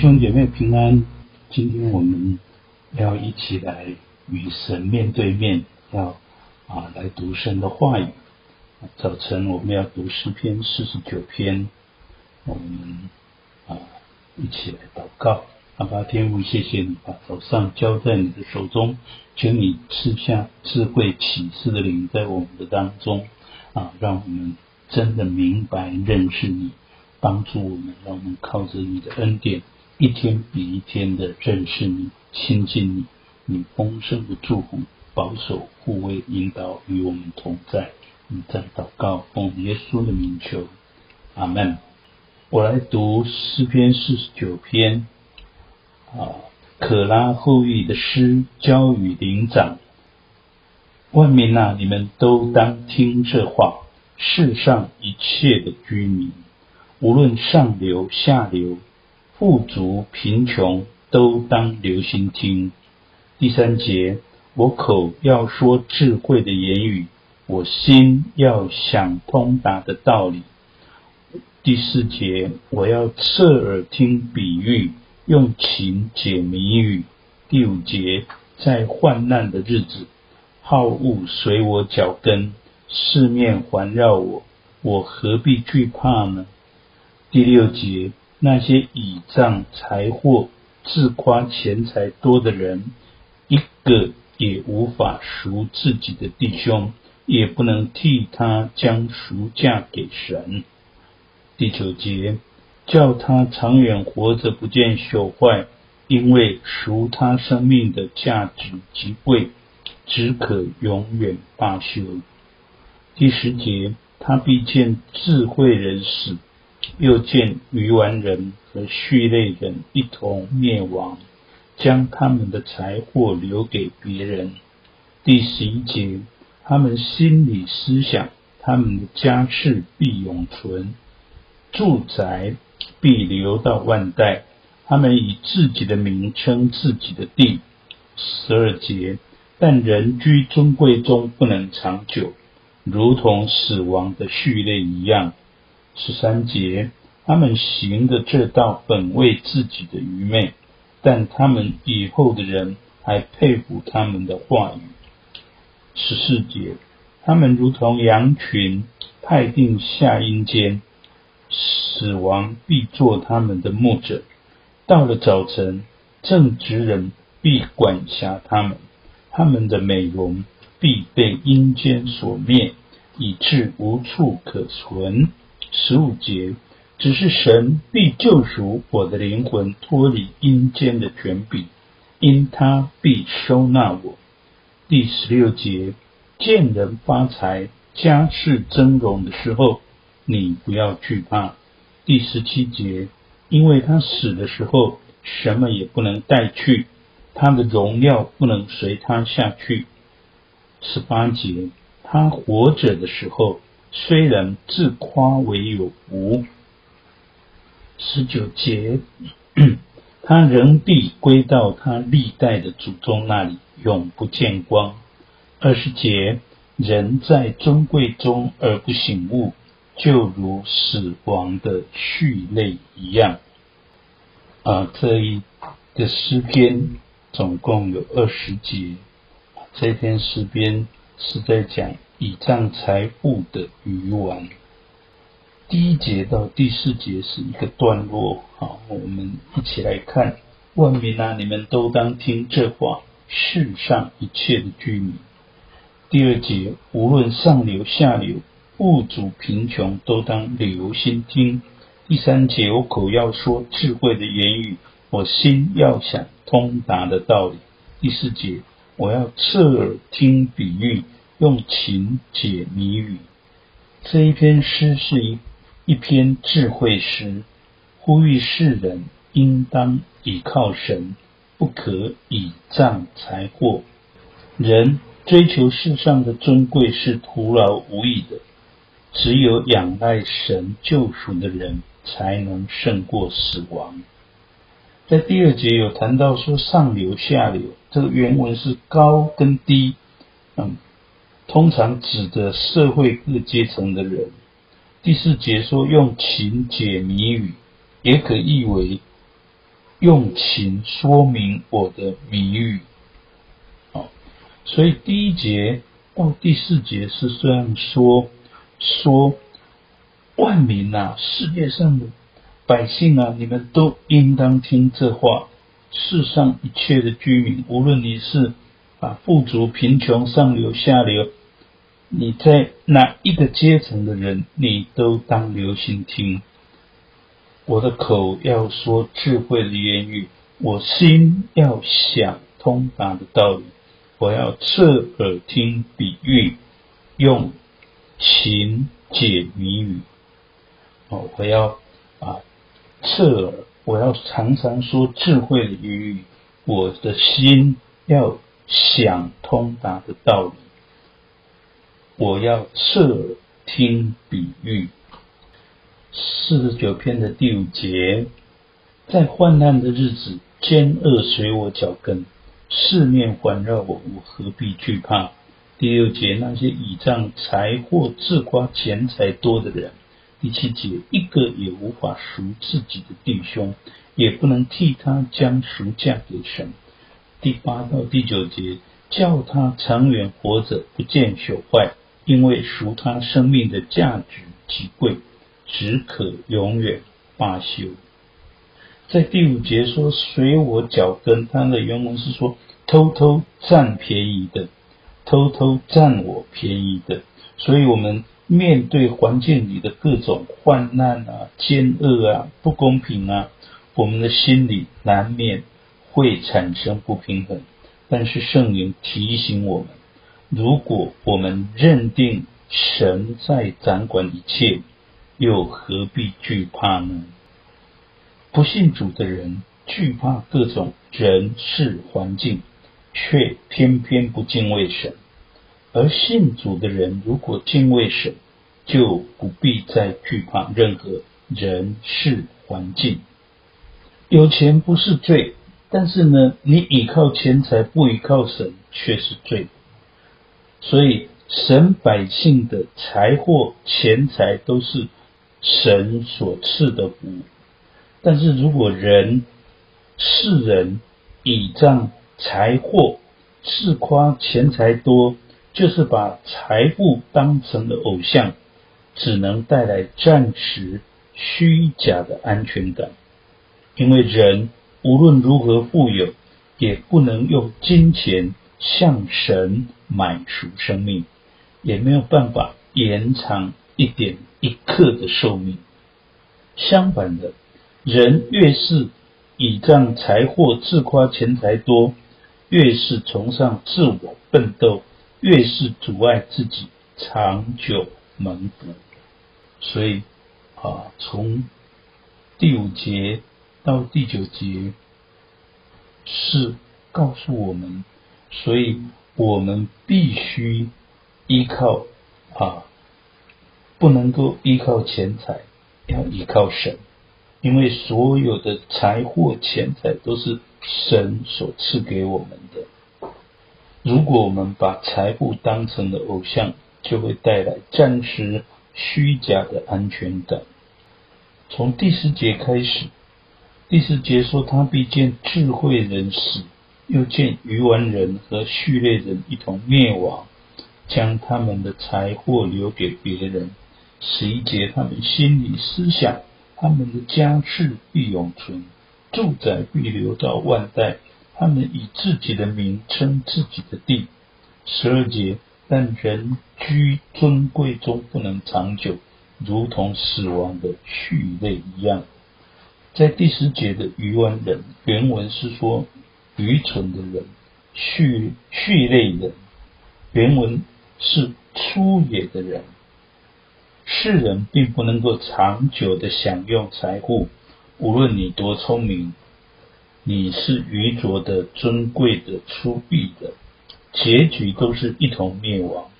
弟兄姐妹平安，今天我们要一起来与神面对面，要啊来读神的话语。早晨我们要读诗篇四十九篇，我们啊一起来祷告。阿爸天父，谢谢你把早上交在你的手中，请你赐下智慧启示的灵在我们的当中啊，让我们真的明白认识你。帮助我们，让我们靠着你的恩典，一天比一天的认识你、亲近你。你丰盛的祝福、保守、护卫、引导与我们同在。你在祷告，奉耶稣的名求，阿门。我来读诗篇四十九篇，啊，可拉后裔的诗，交与灵长。万民啊，你们都当听这话，世上一切的居民。无论上流下流，富足贫穷，都当留心听。第三节，我口要说智慧的言语，我心要想通达的道理。第四节，我要侧耳听比喻，用情解谜语。第五节，在患难的日子，好恶随我脚跟，四面环绕我，我何必惧怕呢？第六节，那些倚仗财货、自夸钱财多的人，一个也无法赎自己的弟兄，也不能替他将赎价给神。第九节，叫他长远活着，不见朽坏，因为赎他生命的价值极贵，只可永远罢休。第十节，他必见智慧人死。又见鱼丸人和畜类人一同灭亡，将他们的财货留给别人。第十一节，他们心里思想，他们的家世必永存，住宅必留到万代。他们以自己的名称自己的地。十二节，但人居尊贵中不能长久，如同死亡的畜类一样。十三节，他们行的这道本为自己的愚昧，但他们以后的人还佩服他们的话语。十四节，他们如同羊群派定下阴间，死亡必做他们的牧者。到了早晨，正直人必管辖他们，他们的美容必被阴间所灭，以致无处可存。十五节，只是神必救赎我的灵魂，脱离阴间的权柄，因他必收纳我。第十六节，见人发财、家世增荣的时候，你不要惧怕。第十七节，因为他死的时候，什么也不能带去，他的荣耀不能随他下去。十八节，他活着的时候。虽然自夸为有无，十九节，他仍必归到他历代的祖宗那里，永不见光。二十节，人在尊贵中而不醒悟，就如死亡的畜类一样。啊，这一个诗篇总共有二十节，这篇诗篇是在讲。倚仗财富的愚顽，第一节到第四节是一个段落。好，我们一起来看。万民啊，你们都当听这话，世上一切的居民。第二节，无论上流下流，富足贫穷，都当留心听。第三节，我口要说智慧的言语，我心要想通达的道理。第四节，我要侧耳听比喻。用琴解谜语，这一篇诗是一一篇智慧诗，呼吁世人应当倚靠神，不可倚仗财货。人追求世上的尊贵是徒劳无益的，只有仰赖神救赎的人，才能胜过死亡。在第二节有谈到说上流下流，这个原文是高跟低，嗯。通常指的社会各阶层的人。第四节说用情解谜语，也可译为用情说明我的谜语。好，所以第一节到第四节是这样说：说万民啊，世界上的百姓啊，你们都应当听这话。世上一切的居民，无论你是啊富足贫穷、上流下流，你在哪一个阶层的人，你都当留心听。我的口要说智慧的言语，我心要想通达的道理。我要侧耳听比喻，用情解谜语。哦，我要啊侧耳，我要常常说智慧的言语。我的心要想通达的道理。我要侧听比喻。四十九篇的第五节，在患难的日子，奸恶随我脚跟，四面环绕我，我何必惧怕？第六节，那些倚仗财货、自夸钱财多的人。第七节，一个也无法赎自己的弟兄，也不能替他将赎价给神。第八到第九节，叫他长远活着，不见朽坏，因为赎他生命的价值极贵。只可永远罢休。在第五节说随我脚跟，他的原文是说偷偷占便宜的，偷偷占我便宜的。所以，我们面对环境里的各种患难啊、奸恶啊、不公平啊，我们的心里难免会产生不平衡。但是，圣灵提醒我们，如果我们认定神在掌管一切。又何必惧怕呢？不信主的人惧怕各种人事环境，却偏偏不敬畏神；而信主的人如果敬畏神，就不必再惧怕任何人事环境。有钱不是罪，但是呢，你倚靠钱财不倚靠神却是罪。所以，神百姓的财货、钱财都是。神所赐的福，但是如果人世人倚仗财货，自夸钱财多，就是把财富当成了偶像，只能带来暂时虚假的安全感。因为人无论如何富有，也不能用金钱向神买赎生命，也没有办法延长一点一刻的寿命。相反的，人越是倚仗财货，自夸钱财多，越是崇尚自我奋斗，越是阻碍自己长久蒙福。所以啊，从第五节到第九节是告诉我们，所以我们必须依靠啊。不能够依靠钱财，要依靠神，因为所有的财货、钱财都是神所赐给我们的。如果我们把财富当成了偶像，就会带来暂时虚假的安全感。从第十节开始，第十节说他必见智慧人死，又见余文人和畜类人一同灭亡，将他们的财货留给别人。十一节，他们心里思想，他们的家世必永存，住宅必留到万代。他们以自己的名称自己的地。十二节，但人居尊贵中不能长久，如同死亡的畜类一样。在第十节的余文人，原文是说愚蠢的人，畜畜类人，原文是粗野的人。世人并不能够长久的享用财富，无论你多聪明，你是愚拙的、尊贵的、粗鄙的，结局都是一同灭亡。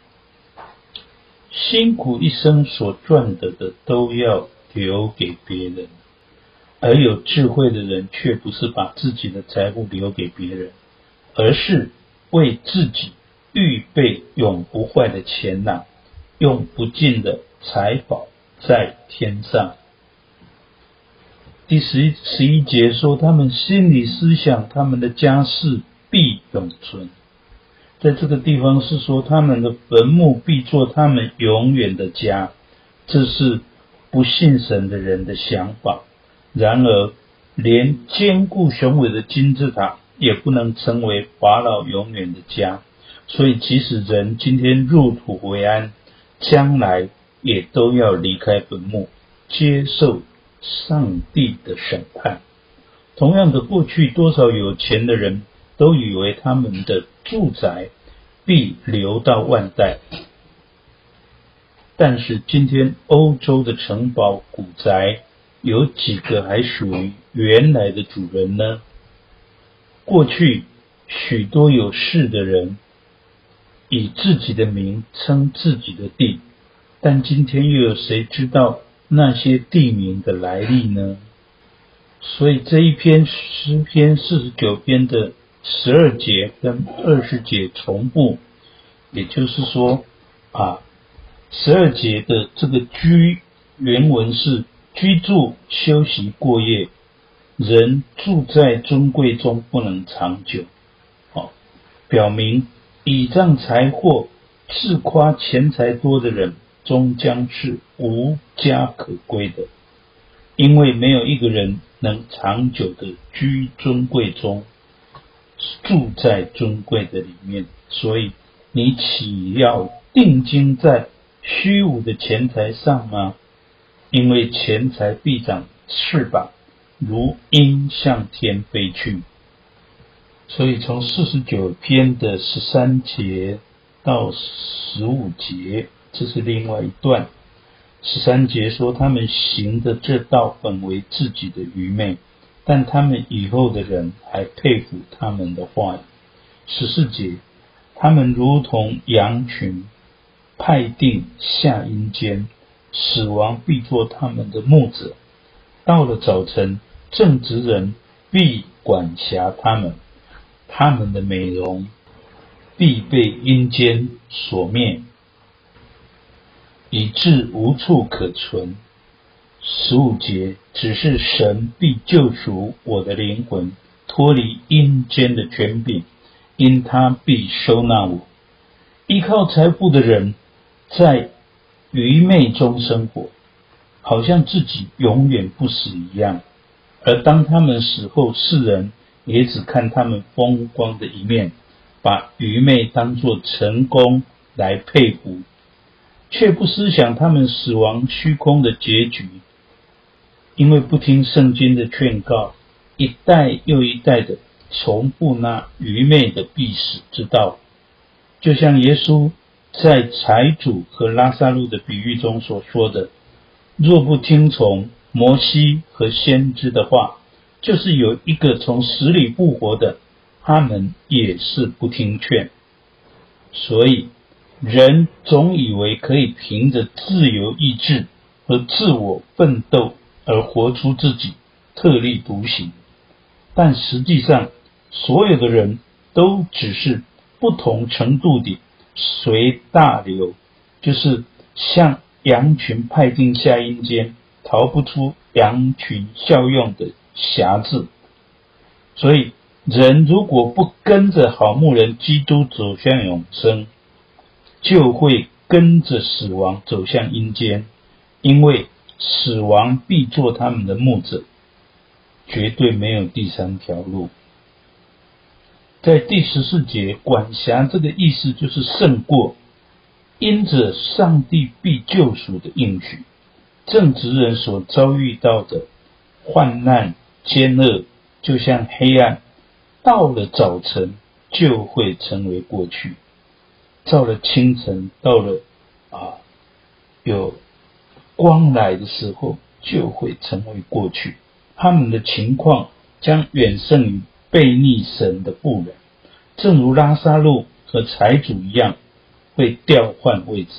辛苦一生所赚得的，都要留给别人，而有智慧的人却不是把自己的财富留给别人，而是为自己预备永不坏的钱囊，用不尽的财宝在天上。第十一十一节说，他们心里思想，他们的家室必永存。在这个地方是说，他们的坟墓必做他们永远的家。这是不信神的人的想法。然而，连坚固雄伟的金字塔也不能成为法老永远的家。所以，即使人今天入土为安，将来也都要离开坟墓，接受上帝的审判。同样的，过去多少有钱的人都以为他们的住宅必留到万代，但是今天欧洲的城堡古宅有几个还属于原来的主人呢？过去许多有势的人。以自己的名称自己的地，但今天又有谁知道那些地名的来历呢？所以这一篇诗篇四十九篇的十二节跟二十节重复，也就是说啊，十二节的这个居原文是居住、休息、过夜，人住在尊贵中不能长久，好，表明。倚仗财货、自夸钱财多的人，终将是无家可归的，因为没有一个人能长久的居尊贵中，住在尊贵的里面。所以，你岂要定睛在虚无的钱财上吗？因为钱财必长翅膀，如鹰向天飞去。所以，从四十九篇的十三节到十五节，这是另外一段。十三节说，他们行的这道本为自己的愚昧，但他们以后的人还佩服他们的话语。十四节，他们如同羊群派定下阴间，死亡必作他们的牧者。到了早晨，正直人必管辖他们。他们的美容必被阴间所灭，以致无处可存。十五节，只是神必救赎我的灵魂，脱离阴间的权柄，因他必收纳我。依靠财富的人，在愚昧中生活，好像自己永远不死一样。而当他们死后，世人。也只看他们风光的一面，把愚昧当作成功来佩服，却不思想他们死亡虚空的结局。因为不听圣经的劝告，一代又一代的重复那愚昧的必死之道，就像耶稣在财主和拉萨路的比喻中所说的：“若不听从摩西和先知的话。”就是有一个从死里复活的，他们也是不听劝，所以人总以为可以凭着自由意志和自我奋斗而活出自己特立独行，但实际上所有的人都只是不同程度地随大流，就是像羊群派定下阴间，逃不出羊群效用的。辖制，所以人如果不跟着好牧人基督走向永生，就会跟着死亡走向阴间，因为死亡必做他们的牧者，绝对没有第三条路。在第十四节，管辖这个意思就是胜过，因着上帝必救赎的应许，正直人所遭遇到的患难。奸恶就像黑暗，到了早晨就会成为过去；到了清晨，到了啊有光来的时候，就会成为过去。他们的情况将远胜于悖逆神的妇人，正如拉萨路和财主一样，会调换位置。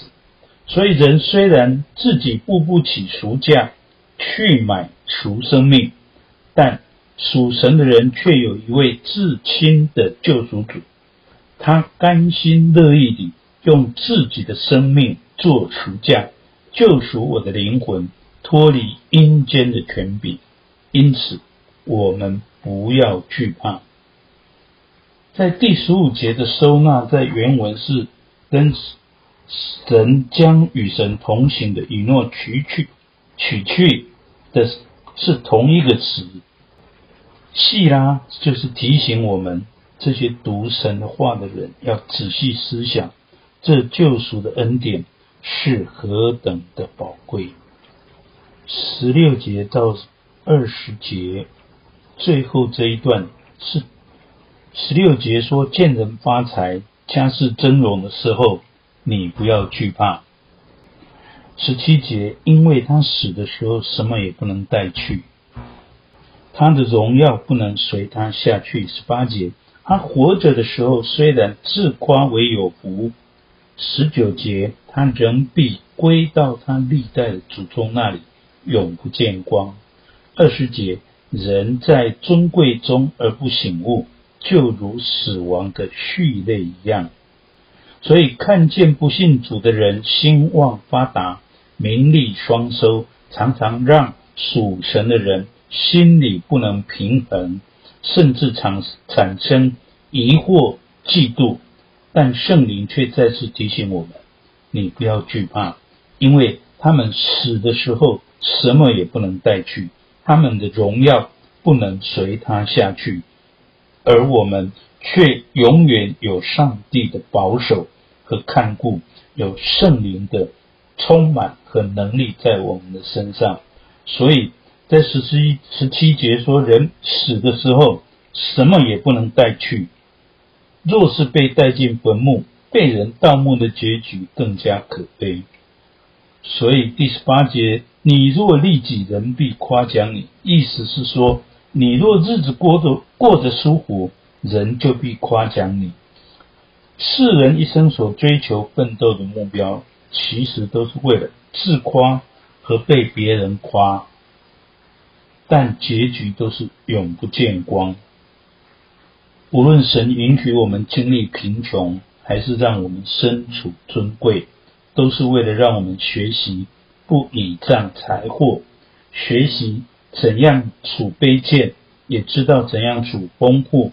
所以，人虽然自己付不起赎价去买赎生命。但属神的人却有一位至亲的救赎主，他甘心乐意地用自己的生命做赎价，救赎我的灵魂，脱离阴间的权柄。因此我们不要惧怕。在第十五节的收纳，在原文是跟神将与神同行的以诺取去取去的是同一个词。细拉就是提醒我们这些读神的话的人，要仔细思想，这救赎的恩典是何等的宝贵。十六节到二十节最后这一段是十六节说：“见人发财、家世峥嵘的时候，你不要惧怕。”十七节，因为他死的时候什么也不能带去。他的荣耀不能随他下去。十八节，他活着的时候虽然自夸为有福。十九节，他仍必归到他历代的祖宗那里，永不见光。二十节，人在尊贵中而不醒悟，就如死亡的序列一样。所以看见不信主的人兴旺发达，名利双收，常常让属神的人。心里不能平衡，甚至产产生疑惑、嫉妒，但圣灵却再次提醒我们：你不要惧怕，因为他们死的时候什么也不能带去，他们的荣耀不能随他下去，而我们却永远有上帝的保守和看顾，有圣灵的充满和能力在我们的身上，所以。在十七十七节说，人死的时候什么也不能带去，若是被带进坟墓，被人盗墓的结局更加可悲。所以第十八节，你若利己，人必夸奖你。意思是说，你若日子过得过得舒服，人就必夸奖你。世人一生所追求奋斗的目标，其实都是为了自夸和被别人夸。但结局都是永不见光。无论神允许我们经历贫穷，还是让我们身处尊贵，都是为了让我们学习不倚仗财货，学习怎样处卑贱，也知道怎样处丰富，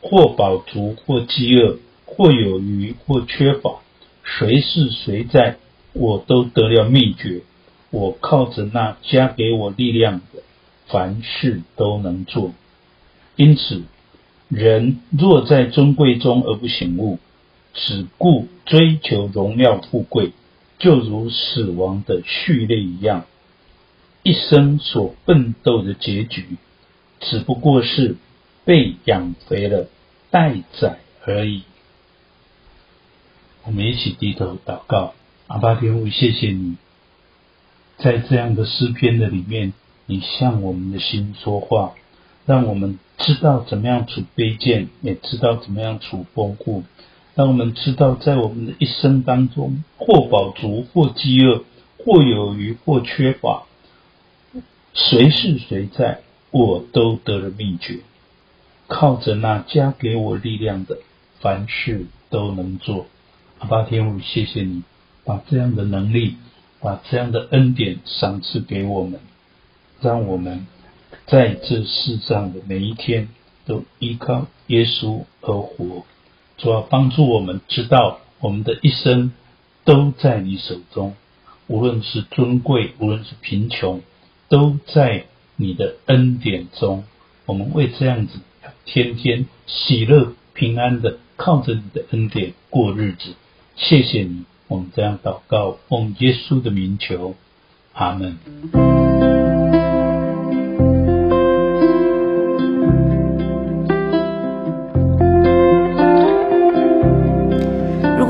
或饱足，或饥饿，或有余，或缺乏，谁是谁在，我都得了秘诀。我靠着那加给我力量的。凡事都能做，因此，人若在尊贵中而不醒悟，只顾追求荣耀富贵，就如死亡的序列一样，一生所奋斗的结局，只不过是被养肥了待宰而已。我们一起低头祷告，阿爸天父，谢谢你，在这样的诗篇的里面。你向我们的心说话，让我们知道怎么样处卑贱，也知道怎么样处丰富。让我们知道，在我们的一生当中，或饱足，或饥饿，或有余，或缺乏，谁是谁在，我都得了秘诀。靠着那加给我力量的，凡事都能做。阿爸天父，谢谢你，把这样的能力，把这样的恩典赏赐给我们。让我们在这世上的每一天都依靠耶稣而活，主要帮助我们知道我们的一生都在你手中，无论是尊贵，无论是贫穷，都在你的恩典中。我们为这样子天天喜乐平安的靠着你的恩典过日子。谢谢你，我们这样祷告，奉耶稣的名求，阿门。